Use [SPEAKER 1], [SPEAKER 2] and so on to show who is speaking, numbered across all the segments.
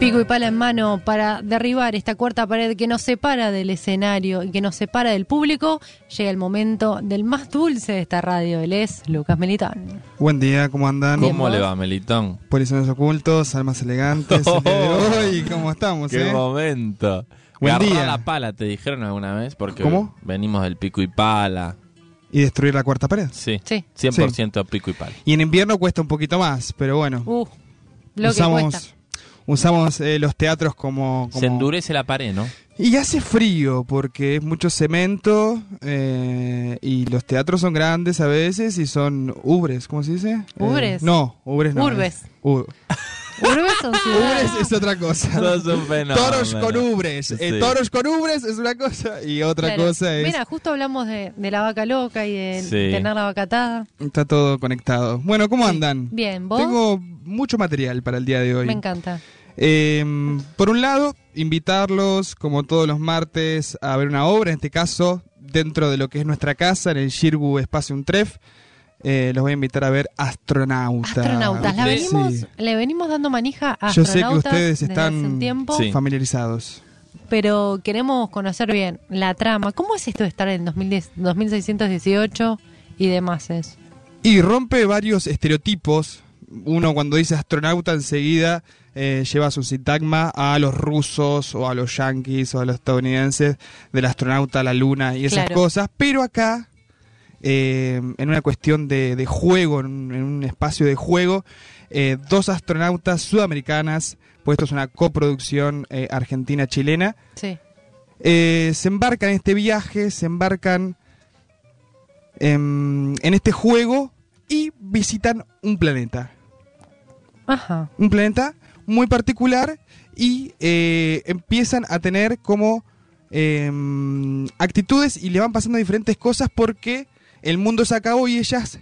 [SPEAKER 1] Pico y pala en mano para derribar esta cuarta pared que nos separa del escenario y que nos separa del público, llega el momento del más dulce de esta radio. Él es Lucas Melitón.
[SPEAKER 2] Buen día, ¿cómo andan?
[SPEAKER 3] ¿Cómo le va, Melitón?
[SPEAKER 2] Polizones ocultos, almas elegantes. el día de hoy, ¿cómo estamos,
[SPEAKER 3] ¡Qué
[SPEAKER 2] eh?
[SPEAKER 3] momento!
[SPEAKER 2] Buen día.
[SPEAKER 3] la pala, ¿te dijeron alguna vez? Porque
[SPEAKER 2] ¿Cómo?
[SPEAKER 3] venimos del pico y pala.
[SPEAKER 2] Y destruir la cuarta pared.
[SPEAKER 3] Sí,
[SPEAKER 1] Sí.
[SPEAKER 3] 100% pico y pala.
[SPEAKER 2] Y en invierno cuesta un poquito más, pero bueno.
[SPEAKER 1] Uh, lo que cuesta.
[SPEAKER 2] Usamos eh, los teatros como, como-
[SPEAKER 3] Se endurece la pared, ¿no?
[SPEAKER 2] Y hace frío porque es mucho cemento eh, y los teatros son grandes a veces y son ubres, ¿cómo se dice? Eh,
[SPEAKER 1] ¿Ubres?
[SPEAKER 2] no, ubres no.
[SPEAKER 1] Urbes.
[SPEAKER 2] es- u-
[SPEAKER 1] Urbes son
[SPEAKER 2] ubres es otra cosa.
[SPEAKER 3] Un fenómeno.
[SPEAKER 2] Toros con ubres. Eh,
[SPEAKER 3] Sí.
[SPEAKER 2] toros con ubres es una cosa y otra
[SPEAKER 1] Claro.
[SPEAKER 2] cosa es...
[SPEAKER 1] Mira, justo hablamos de, de la vaca loca y de
[SPEAKER 3] Sí.
[SPEAKER 1] tener la vaca atada.
[SPEAKER 2] Está todo conectado. Bueno, ¿cómo andan?
[SPEAKER 1] Bien, ¿vos?
[SPEAKER 2] Tengo mucho material para el día de hoy.
[SPEAKER 1] Me encanta.
[SPEAKER 2] Eh, por un lado, invitarlos, como todos los martes, a ver una obra, en este caso, dentro de lo que es nuestra casa, en el Shirgu Espacio Untref. Eh, los voy a invitar a ver Astronauta.
[SPEAKER 1] Astronautas. La
[SPEAKER 3] Sí.
[SPEAKER 1] venimos,
[SPEAKER 2] Sí.
[SPEAKER 1] Le venimos dando manija a
[SPEAKER 2] Yo sé que
[SPEAKER 1] astronautas
[SPEAKER 2] ustedes
[SPEAKER 1] desde
[SPEAKER 2] están-
[SPEAKER 1] hace un tiempo,
[SPEAKER 3] Sí.
[SPEAKER 2] Familiarizados.
[SPEAKER 1] pero queremos conocer bien la trama. ¿Cómo es esto de estar en 2010, 2618 y demás? Es?
[SPEAKER 2] Y rompe varios estereotipos. Uno cuando dice astronauta enseguida eh, lleva su sintagma a los rusos o a los yanquis o a los estadounidenses del astronauta a la luna y esas
[SPEAKER 1] Claro.
[SPEAKER 2] cosas. Pero acá, eh, en una cuestión de, de juego, en un, en un espacio de juego, eh, dos astronautas sudamericanas, pues esto es una coproducción eh, argentina-chilena,
[SPEAKER 1] Sí.
[SPEAKER 2] se embarcan en este viaje, se embarcan en, en este juego y visitan un planeta.
[SPEAKER 1] Ajá.
[SPEAKER 2] Un planeta muy particular y eh, empiezan a tener como em, actitudes y le van pasando diferentes cosas porque el mundo se acabó y ellas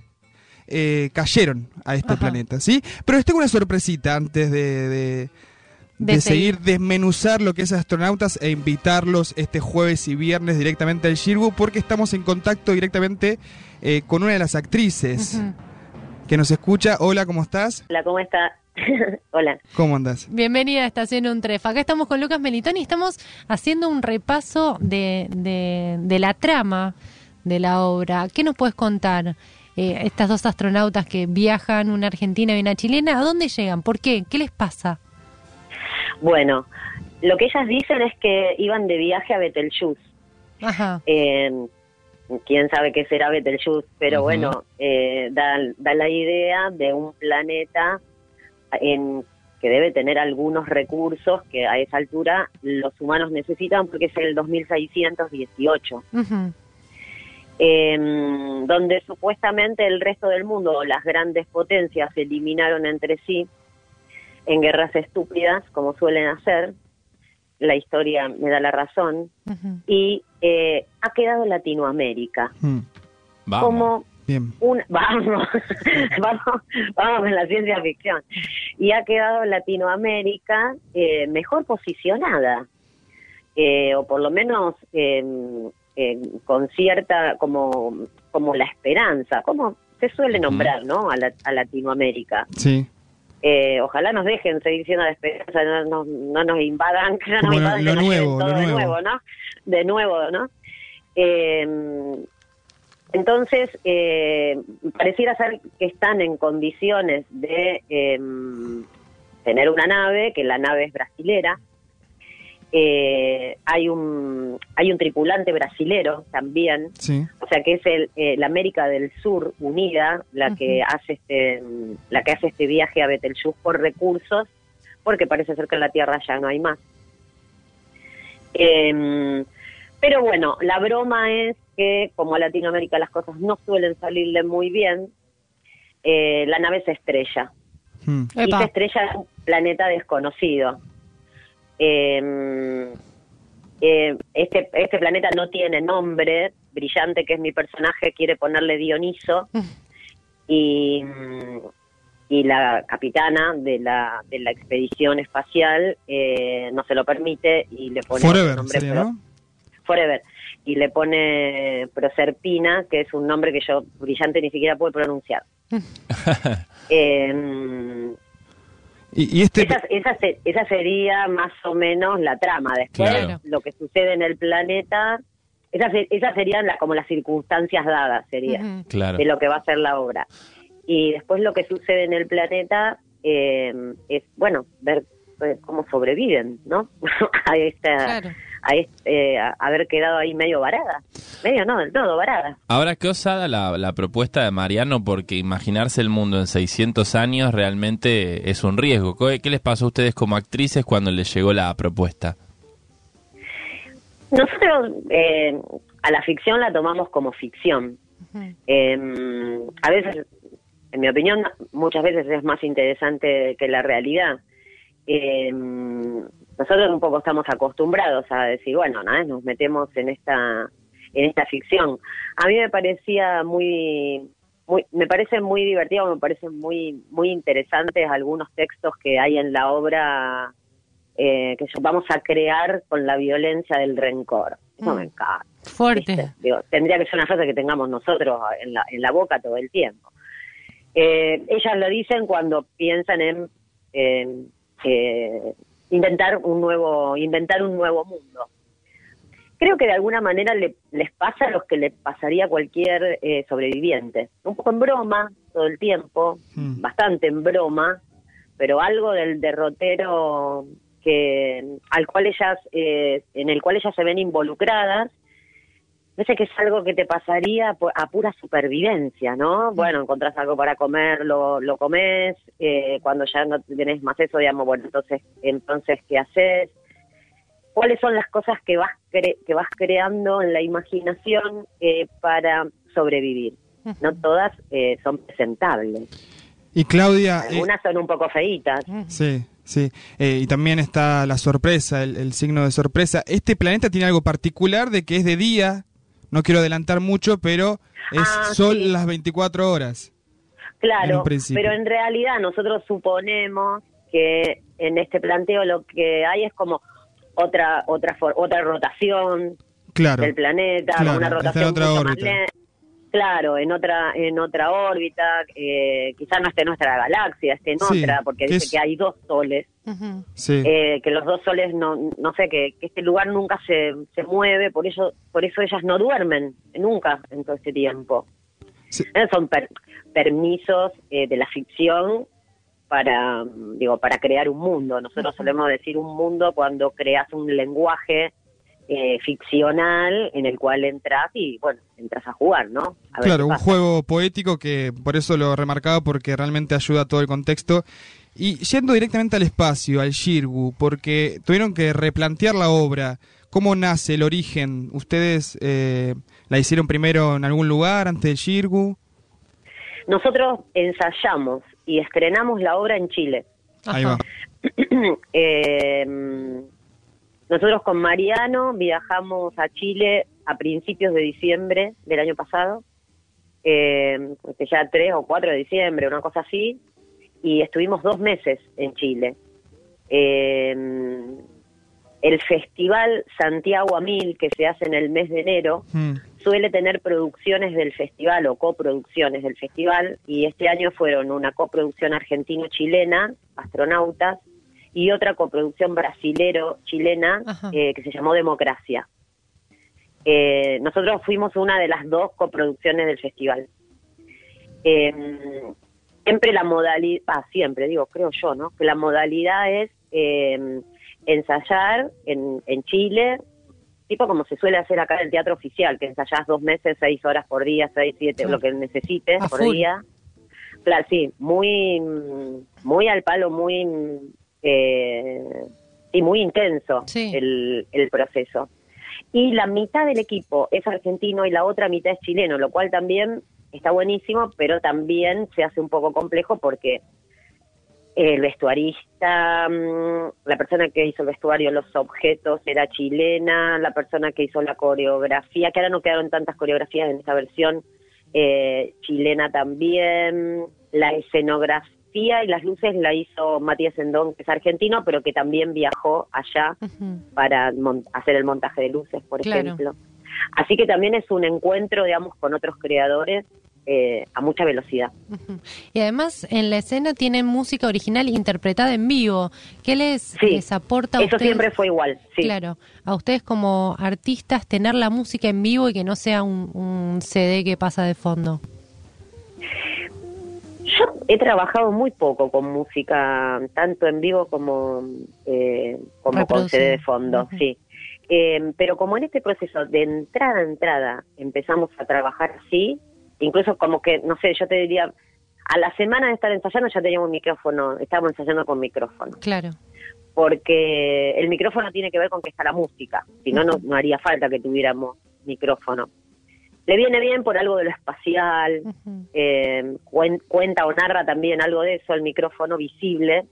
[SPEAKER 2] eh, cayeron a este
[SPEAKER 1] Ajá.
[SPEAKER 2] planeta, ¿sí? Pero les tengo una sorpresita antes de, de-
[SPEAKER 1] De
[SPEAKER 2] de
[SPEAKER 1] seguir.
[SPEAKER 2] seguir desmenuzar lo que es astronautas e invitarlos este jueves y viernes directamente al Shirgu porque estamos en contacto directamente eh, con una de las actrices que nos escucha. Hola, ¿cómo estás?
[SPEAKER 4] Hola, ¿cómo está? Hola.
[SPEAKER 2] ¿Cómo andas?
[SPEAKER 1] Bienvenida a Estación Untref. Acá estamos con Lucas Melitón y estamos haciendo un repaso de, de, de la trama de la obra. ¿Qué nos puedes contar? Eh, estas dos astronautas que viajan, una argentina y una chilena, ¿a dónde llegan? ¿Por qué? ¿Qué les pasa?
[SPEAKER 4] Bueno, lo que ellas dicen es que iban de viaje a Betelgeuse.
[SPEAKER 1] Ajá.
[SPEAKER 4] Eh, Quién sabe qué será Betelgeuse, pero bueno, eh, da, da la idea de un planeta en que debe tener algunos recursos que a esa altura los humanos necesitan porque es el 2618.
[SPEAKER 1] Ujú.
[SPEAKER 4] eh, donde supuestamente el resto del mundo o las grandes potencias se eliminaron entre sí en guerras estúpidas, como suelen hacer. La historia me da la razón. Y eh, ha quedado Latinoamérica
[SPEAKER 3] Vamos.
[SPEAKER 4] como
[SPEAKER 2] Bien.
[SPEAKER 4] un vamos, vamos, vamos en la ciencia ficción. Y ha quedado Latinoamérica eh, mejor posicionada, eh, o por lo menos eh, con cierta, como, como la esperanza, como se suele nombrar, ¿no? A, la- a Latinoamérica.
[SPEAKER 2] Sí.
[SPEAKER 4] Eh, ojalá nos dejen seguir siendo la esperanza, no, no, no nos invadan, no nos
[SPEAKER 2] lo-
[SPEAKER 4] invadan,
[SPEAKER 2] lo nuevo,
[SPEAKER 4] de
[SPEAKER 2] nuevo.
[SPEAKER 4] nuevo, ¿no? De nuevo, ¿no? Eh, entonces, eh, pareciera ser que están en condiciones de eh, tener una nave, que la nave es brasilera. Eh, hay un hay un tripulante brasilero también,
[SPEAKER 2] Sí.
[SPEAKER 4] o sea que es el, eh, la América del Sur unida la que hace este la que hace este viaje a Betelgeuse por recursos, porque parece ser que en la Tierra ya no hay más. Em, pero bueno, la broma es que como a Latinoamérica las cosas no suelen salirle muy bien, eh, la nave se estrella
[SPEAKER 2] Hmm.
[SPEAKER 4] y
[SPEAKER 1] Epa.
[SPEAKER 4] se estrella en un planeta desconocido. Eh, eh, este, este planeta no tiene nombre, Brillante, que es mi personaje, quiere ponerle Dioniso, y, y la capitana de la, de la expedición espacial eh, no se lo permite y le pone
[SPEAKER 2] Forever
[SPEAKER 4] nombre
[SPEAKER 2] sería, ¿no?
[SPEAKER 4] Forever. Y le pone Proserpina, que es un nombre que yo, Brillante, ni siquiera puedo pronunciar. Eh,
[SPEAKER 2] Y, y este...
[SPEAKER 4] Esa, esa, se- esa sería más o menos la trama. Después,
[SPEAKER 3] Claro.
[SPEAKER 4] lo que sucede en el planeta, esas, esas serían la- como las circunstancias dadas, sería.
[SPEAKER 3] Claro.
[SPEAKER 4] de lo que va a ser la obra. Y después lo que sucede en el planeta eh, es, bueno, ver eh, cómo sobreviven, ¿no? a esta,
[SPEAKER 1] Claro.
[SPEAKER 4] A, este, a haber quedado ahí medio varada. Medio no, del todo varada.
[SPEAKER 3] Ahora, qué osada la, la propuesta de Mariano, porque imaginarse el mundo en 600 años realmente es un riesgo. ¿Qué, qué les pasó a ustedes como actrices cuando les llegó la propuesta?
[SPEAKER 4] Nosotros eh, a la ficción la tomamos como ficción. Eh, a veces, en mi opinión, muchas veces es más interesante que la realidad. Eh, nosotros un poco estamos acostumbrados a decir, bueno, ¿no? nos metemos en esta en esta ficción. A mí me parecía muy, muy me parece muy divertido, me parecen muy muy interesantes algunos textos que hay en la obra eh, que vamos a crear con la violencia del rencor. Eso
[SPEAKER 1] Mm.
[SPEAKER 4] me encanta.
[SPEAKER 1] Fuerte.
[SPEAKER 4] Digo, tendría que ser una frase que tengamos nosotros en la, en la boca todo el tiempo. Eh, ellas lo dicen cuando piensan en eh, eh, intentar un nuevo inventar un nuevo mundo. Creo que de alguna manera le- les pasa a los que le pasaría a cualquier eh, sobreviviente. Un poco en broma todo el tiempo,
[SPEAKER 2] Mm.
[SPEAKER 4] bastante en broma, pero algo del derrotero que al cual ellas eh, en el cual ellas se ven involucradas Parece que es algo que te pasaría a pura supervivencia, ¿no? Bueno, encontrás algo para comer, lo, lo comes, eh, cuando ya no tenés más eso, digamos, bueno, entonces, entonces ¿qué haces? ¿Cuáles son las cosas que vas, cre- que vas creando en la imaginación eh, para sobrevivir? No todas eh, son presentables.
[SPEAKER 2] Y Claudia... eh,
[SPEAKER 4] Algunas son un poco feitas.
[SPEAKER 2] Sí, sí. Eh, y también está la sorpresa, el, el signo de sorpresa. Este planeta tiene algo particular de que es de día. No quiero adelantar mucho, pero es
[SPEAKER 4] Ah,
[SPEAKER 2] sol
[SPEAKER 4] sí.
[SPEAKER 2] las 24 horas. En
[SPEAKER 4] Claro,
[SPEAKER 2] principio.
[SPEAKER 4] pero en realidad nosotros suponemos que en este planteo lo que hay es como otra otra otra rotación
[SPEAKER 2] Claro.
[SPEAKER 4] del planeta,
[SPEAKER 2] Claro,
[SPEAKER 4] una
[SPEAKER 2] en
[SPEAKER 4] rotación
[SPEAKER 2] otra
[SPEAKER 4] mucho más
[SPEAKER 2] órbita.
[SPEAKER 4] Claro, en otra en otra órbita, eh, quizás no esté en nuestra galaxia, esté en
[SPEAKER 2] Sí,
[SPEAKER 4] otra, porque
[SPEAKER 2] que
[SPEAKER 4] dice
[SPEAKER 2] es-
[SPEAKER 4] que hay dos soles.
[SPEAKER 2] Sí.
[SPEAKER 4] eh, que los dos soles no no sé que, que este lugar nunca se, se mueve, por eso por eso ellas no duermen nunca en todo este tiempo.
[SPEAKER 2] Sí.
[SPEAKER 4] Eh, Son per- permisos eh, de la ficción para digo para crear un mundo. Nosotros solemos decir un mundo cuando creas un lenguaje eh, ficcional en el cual entras y bueno entras a jugar, ¿no? A
[SPEAKER 2] Claro, un juego poético que por eso lo remarcaba porque realmente ayuda a todo el contexto. Y yendo directamente al espacio, al Shirgu, porque tuvieron que replantear la obra. ¿Cómo nace el origen? ¿Ustedes eh, la hicieron primero en algún lugar antes del Shirgu?
[SPEAKER 4] Nosotros ensayamos y estrenamos la obra en Chile.
[SPEAKER 2] Ahí va.
[SPEAKER 4] Eh, nosotros con Mariano viajamos a Chile a principios de diciembre del año pasado, eh, que ya 3 o 4 de diciembre, una cosa así, y estuvimos dos meses en Chile. Eh, el festival Santiago a Mil, que se hace en el mes de enero,
[SPEAKER 2] Mm.
[SPEAKER 4] suele tener producciones del festival o coproducciones del festival y este año fueron una coproducción argentino-chilena, Astronautas, y otra coproducción brasilero-chilena eh, que se llamó Democracia. Eh, nosotros fuimos una de las dos coproducciones del festival. Eh, siempre la modalidad, ah, siempre digo, creo yo, ¿no? Que la modalidad es eh, ensayar en, en Chile, tipo como se suele hacer acá en el teatro oficial, que ensayás dos meses, seis horas por día, seis, siete, lo que necesites por día. Claro, sí, muy, muy al palo, muy, eh, y muy intenso
[SPEAKER 1] Sí.
[SPEAKER 4] el, el proceso. Y la mitad del equipo es argentino y la otra mitad es chileno, lo cual también está buenísimo, pero también se hace un poco complejo porque el vestuarista, mm, la persona que hizo el vestuario, los objetos era chilena, la persona que hizo la coreografía, que ahora no quedaron tantas coreografías en esta versión, eh, chilena también, la escenografía y las luces la hizo Matías Endón, que es argentino, pero que también viajó allá
[SPEAKER 1] Ujú.
[SPEAKER 4] para mon- hacer el montaje de luces, por
[SPEAKER 1] Claro.
[SPEAKER 4] ejemplo. Así que también es un encuentro, digamos, con otros creadores eh, a mucha velocidad.
[SPEAKER 1] Y además en la escena tienen música original interpretada en vivo. ¿Qué les,
[SPEAKER 4] Sí,
[SPEAKER 1] les aporta a
[SPEAKER 4] Eso
[SPEAKER 1] ustedes?
[SPEAKER 4] siempre fue igual, sí.
[SPEAKER 1] Claro, a ustedes como artistas tener la música en vivo y que no sea un, un CD que pasa de fondo.
[SPEAKER 4] Yo he trabajado muy poco con música, tanto en vivo como, eh, como con. CD de fondo, sí. Eh, pero como en este proceso de entrada a entrada empezamos a trabajar así, incluso como que, no sé, yo te diría, a la semana de estar ensayando ya teníamos micrófono, estábamos ensayando con micrófono,
[SPEAKER 1] Claro,
[SPEAKER 4] porque el micrófono tiene que ver con que está la música, si no, no haría falta que tuviéramos micrófono. Le viene bien por algo de lo espacial, eh, cuen- cuenta o narra también algo de eso, el micrófono visible,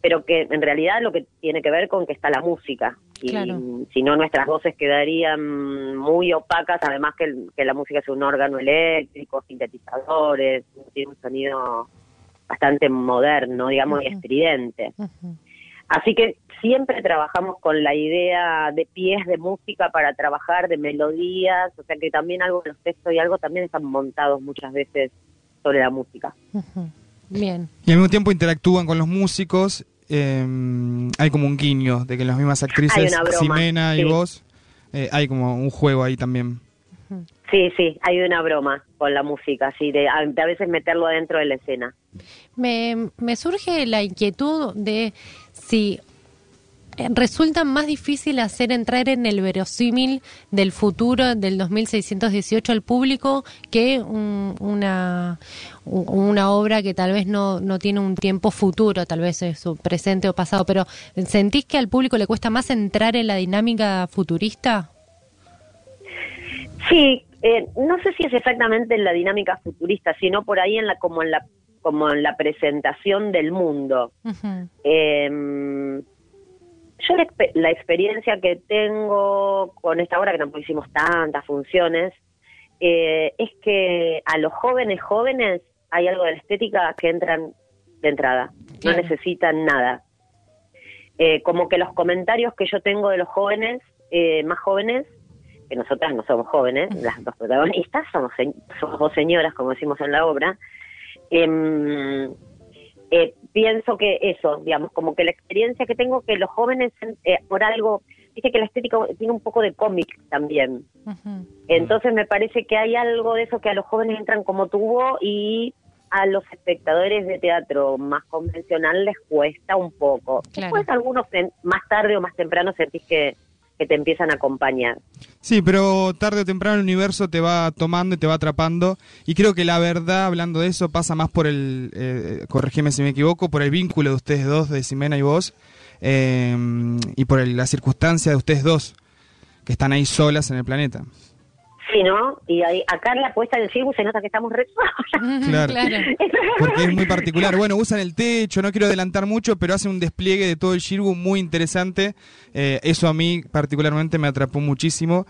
[SPEAKER 4] pero que en realidad lo que tiene que ver con que está la música. Y
[SPEAKER 1] Claro.
[SPEAKER 4] si no, nuestras voces quedarían muy opacas, además que, el- que la música es un órgano eléctrico, sintetizadores, tiene un sonido bastante moderno, digamos, y estridente. Así que siempre trabajamos con la idea de pies de música para trabajar, de melodías, o sea que también algo de los textos y algo también están montados muchas veces sobre la música.
[SPEAKER 1] Bien,
[SPEAKER 2] Y al mismo tiempo interactúan con los músicos. eh, hay como un guiño de que las mismas actrices,
[SPEAKER 4] broma,
[SPEAKER 2] Ximena y
[SPEAKER 4] sí.
[SPEAKER 2] vos, eh, hay como un juego ahí también.
[SPEAKER 4] Sí, sí, hay una broma con la música, así de a, de a veces meterlo adentro de la escena.
[SPEAKER 1] me, me surge la inquietud de si resulta más difícil hacer entrar en el verosímil del futuro del 2618 al público que un- una, una obra que tal vez no, no tiene un tiempo futuro, tal vez es su presente o pasado, pero ¿sentís que al público le cuesta más entrar en la dinámica futurista?
[SPEAKER 4] Sí, eh, no sé si es exactamente en la dinámica futurista, sino por ahí en la como en la como en la presentación del mundo. Eh, yo la, expe- la experiencia que tengo con esta obra, que tampoco hicimos tantas funciones, eh, es que a los jóvenes jóvenes hay algo de la estética que entran de entrada, no necesitan nada. Eh, como que los comentarios que yo tengo de los jóvenes, eh, más jóvenes, que nosotras no somos jóvenes, las dos protagonistas, somos, somos dos señoras, como decimos en la obra, em, eh, pienso que eso, digamos, como que la experiencia que tengo, que los jóvenes, eh, por algo, viste que la estética tiene un poco de cómic también. Entonces me parece que hay algo de eso que a los jóvenes entran como tubo y a los espectadores de teatro más convencional les cuesta un poco.
[SPEAKER 1] Claro.
[SPEAKER 4] Después algunos más tarde o más temprano sentís que, que te empiezan a acompañar.
[SPEAKER 2] Sí, pero tarde o temprano el universo te va tomando y te va atrapando. Y creo que la verdad, hablando de eso, pasa más por el, eh, corregime si me equivoco, por el vínculo de ustedes dos, de Ximena y vos, eh, y por el- la circunstancia de ustedes dos, que están ahí solas en el planeta.
[SPEAKER 4] Sí, ¿no? Y ahí, acá en la puesta del circo se nota que estamos re.
[SPEAKER 2] Claro.
[SPEAKER 1] claro.
[SPEAKER 2] Porque es muy particular. Bueno, usan el techo, no quiero adelantar mucho, pero hacen un despliegue de todo el Shirgu muy interesante. Eh, eso a mí particularmente me atrapó muchísimo.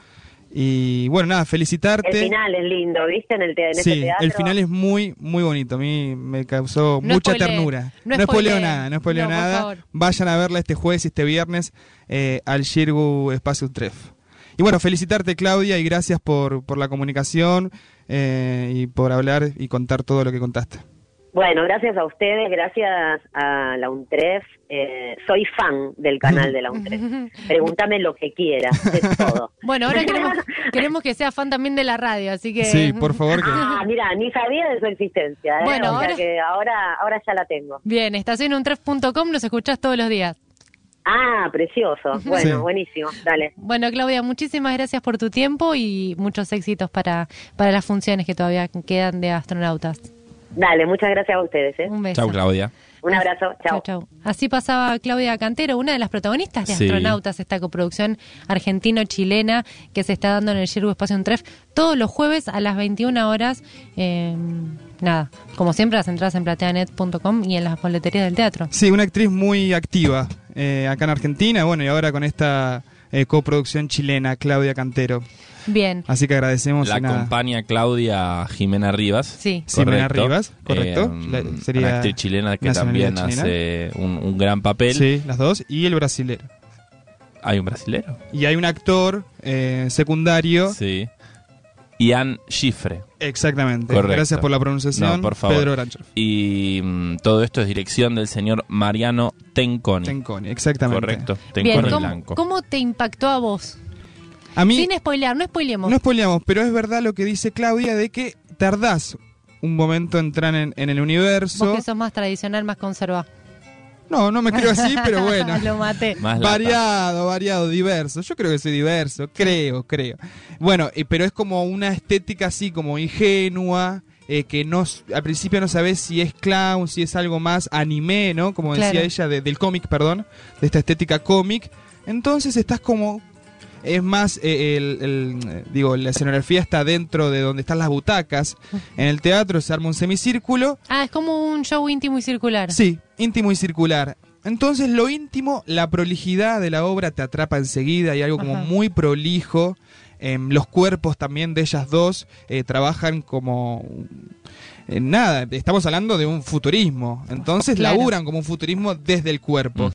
[SPEAKER 2] Y bueno, nada, felicitarte.
[SPEAKER 4] El final es lindo, ¿viste? En, el te- en este
[SPEAKER 2] Sí,
[SPEAKER 4] teatro.
[SPEAKER 2] el final es muy, muy bonito. A mí me causó
[SPEAKER 1] No
[SPEAKER 2] mucha ternura.
[SPEAKER 1] no
[SPEAKER 2] No, spoileo nada, no spoileo
[SPEAKER 1] No,
[SPEAKER 2] nada. Vayan a verla este jueves y este viernes eh, al Shirgu Espacio Tref. Y bueno, felicitarte Claudia y gracias por, por la comunicación eh, y por hablar y contar todo lo que contaste.
[SPEAKER 4] Bueno, gracias a ustedes, gracias a la UNTREF. Eh, soy fan del canal de la UNTREF. Pregúntame lo que quieras, de todo.
[SPEAKER 1] Bueno, ahora queremos, queremos que sea fan también de la radio, así que...
[SPEAKER 2] Sí, por favor. Que...
[SPEAKER 4] Ah, mira, ni sabía de su existencia. ¿eh?
[SPEAKER 1] Bueno,
[SPEAKER 4] O sea
[SPEAKER 1] ahora-
[SPEAKER 4] que ahora, ahora ya la tengo.
[SPEAKER 1] Bien, estacionuntref.com, nos escuchás todos los días.
[SPEAKER 4] Ah, precioso. Bueno,
[SPEAKER 2] Sí.
[SPEAKER 4] buenísimo. Dale.
[SPEAKER 1] Bueno, Claudia, muchísimas gracias por tu tiempo y muchos éxitos para, para las funciones que todavía quedan de astronautas.
[SPEAKER 4] Dale, muchas gracias a ustedes. ¿eh?
[SPEAKER 1] Un beso.
[SPEAKER 3] Chau, Claudia.
[SPEAKER 4] Un abrazo. Chao.
[SPEAKER 1] Chau, chau. Así pasaba Claudia Cantero, una de las protagonistas de
[SPEAKER 3] Sí.
[SPEAKER 1] Astronautas, esta coproducción argentino-chilena que se está dando en el Yergo Espacio Tref todos los jueves a las 21 horas. Eh, nada, como siempre, las entradas en plateanet.com y en las boleterías del teatro.
[SPEAKER 2] Sí, una actriz muy activa eh, acá en Argentina. Bueno, y ahora con esta eh, coproducción chilena, Claudia Cantero.
[SPEAKER 1] Bien,
[SPEAKER 2] Así que agradecemos.
[SPEAKER 3] La acompaña Claudia Jimena Rivas.
[SPEAKER 1] sí.
[SPEAKER 3] Correcto.
[SPEAKER 2] Rivas, correcto.
[SPEAKER 3] Eh,
[SPEAKER 2] La- sería
[SPEAKER 3] una actriz chilena que también
[SPEAKER 2] chilena.
[SPEAKER 3] hace un, un gran papel.
[SPEAKER 2] Sí, las dos. Y el brasilero.
[SPEAKER 3] Hay un brasilero.
[SPEAKER 2] Y hay un actor eh, secundario.
[SPEAKER 3] Sí. Ian Schifre.
[SPEAKER 2] Exactamente.
[SPEAKER 3] Correcto.
[SPEAKER 2] Gracias por la pronunciación,
[SPEAKER 3] No, por favor.
[SPEAKER 2] Pedro Grancher.
[SPEAKER 3] Y mm, todo esto es dirección del señor Mariano Tenconi.
[SPEAKER 2] Tenconi, exactamente.
[SPEAKER 3] Correcto,
[SPEAKER 1] Bien,
[SPEAKER 3] Tenconi
[SPEAKER 1] ¿cómo,
[SPEAKER 3] Blanco.
[SPEAKER 1] cómo te impactó a vos?
[SPEAKER 2] A mí,
[SPEAKER 1] Sin spoilear, no spoilemos.
[SPEAKER 2] no spoileamos, pero es verdad lo que dice Claudia de que tardás un momento en entrar en, en el universo.
[SPEAKER 1] Vos que sos más tradicional, más conservado.
[SPEAKER 2] No, no me creo así, pero bueno.
[SPEAKER 1] Lo maté.
[SPEAKER 3] Más.
[SPEAKER 2] Variado, variado, diverso. Yo creo que soy diverso, creo, creo. Bueno, eh, pero es como una estética así como ingenua, eh, que no al principio no sabes si es clown, si es algo más anime, ¿no? Como decía ella, de- del cómic, perdón, de esta estética cómic. Entonces estás como... Es más, eh, el, el, digo, la escenografía está dentro de donde están las butacas. En el teatro se arma un semicírculo
[SPEAKER 1] Ah, es como un show íntimo y circular.
[SPEAKER 2] Sí, íntimo y circular. Entonces lo íntimo, la prolijidad de la obra te atrapa enseguida, hay algo como
[SPEAKER 1] Ajá.
[SPEAKER 2] muy prolijo. Em, los cuerpos también de ellas dos eh, trabajan como... eh, nada, estamos hablando de un futurismo. Entonces
[SPEAKER 1] Claro.
[SPEAKER 2] laburan como un futurismo desde el cuerpo.